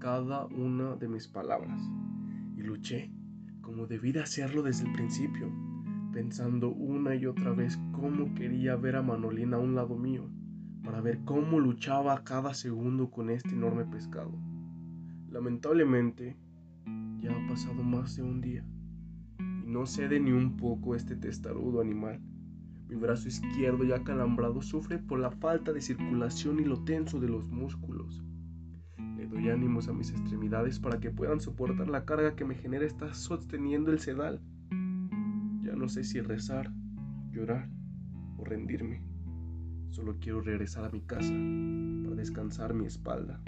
cada una de mis palabras y luché como debí de hacerlo desde el principio, pensando una y otra vez cómo quería ver a Manolín a un lado mío, para ver cómo luchaba cada segundo con este enorme pescado. Lamentablemente, ya ha pasado más de un día y no cede ni un poco este testarudo animal. Mi brazo izquierdo ya calambrado sufre por la falta de circulación y lo tenso de los músculos. Le doy ánimos a mis extremidades para que puedan soportar la carga que me genera estar sosteniendo el sedal. Ya no sé si rezar, llorar o rendirme. Solo quiero regresar a mi casa para descansar mi espalda.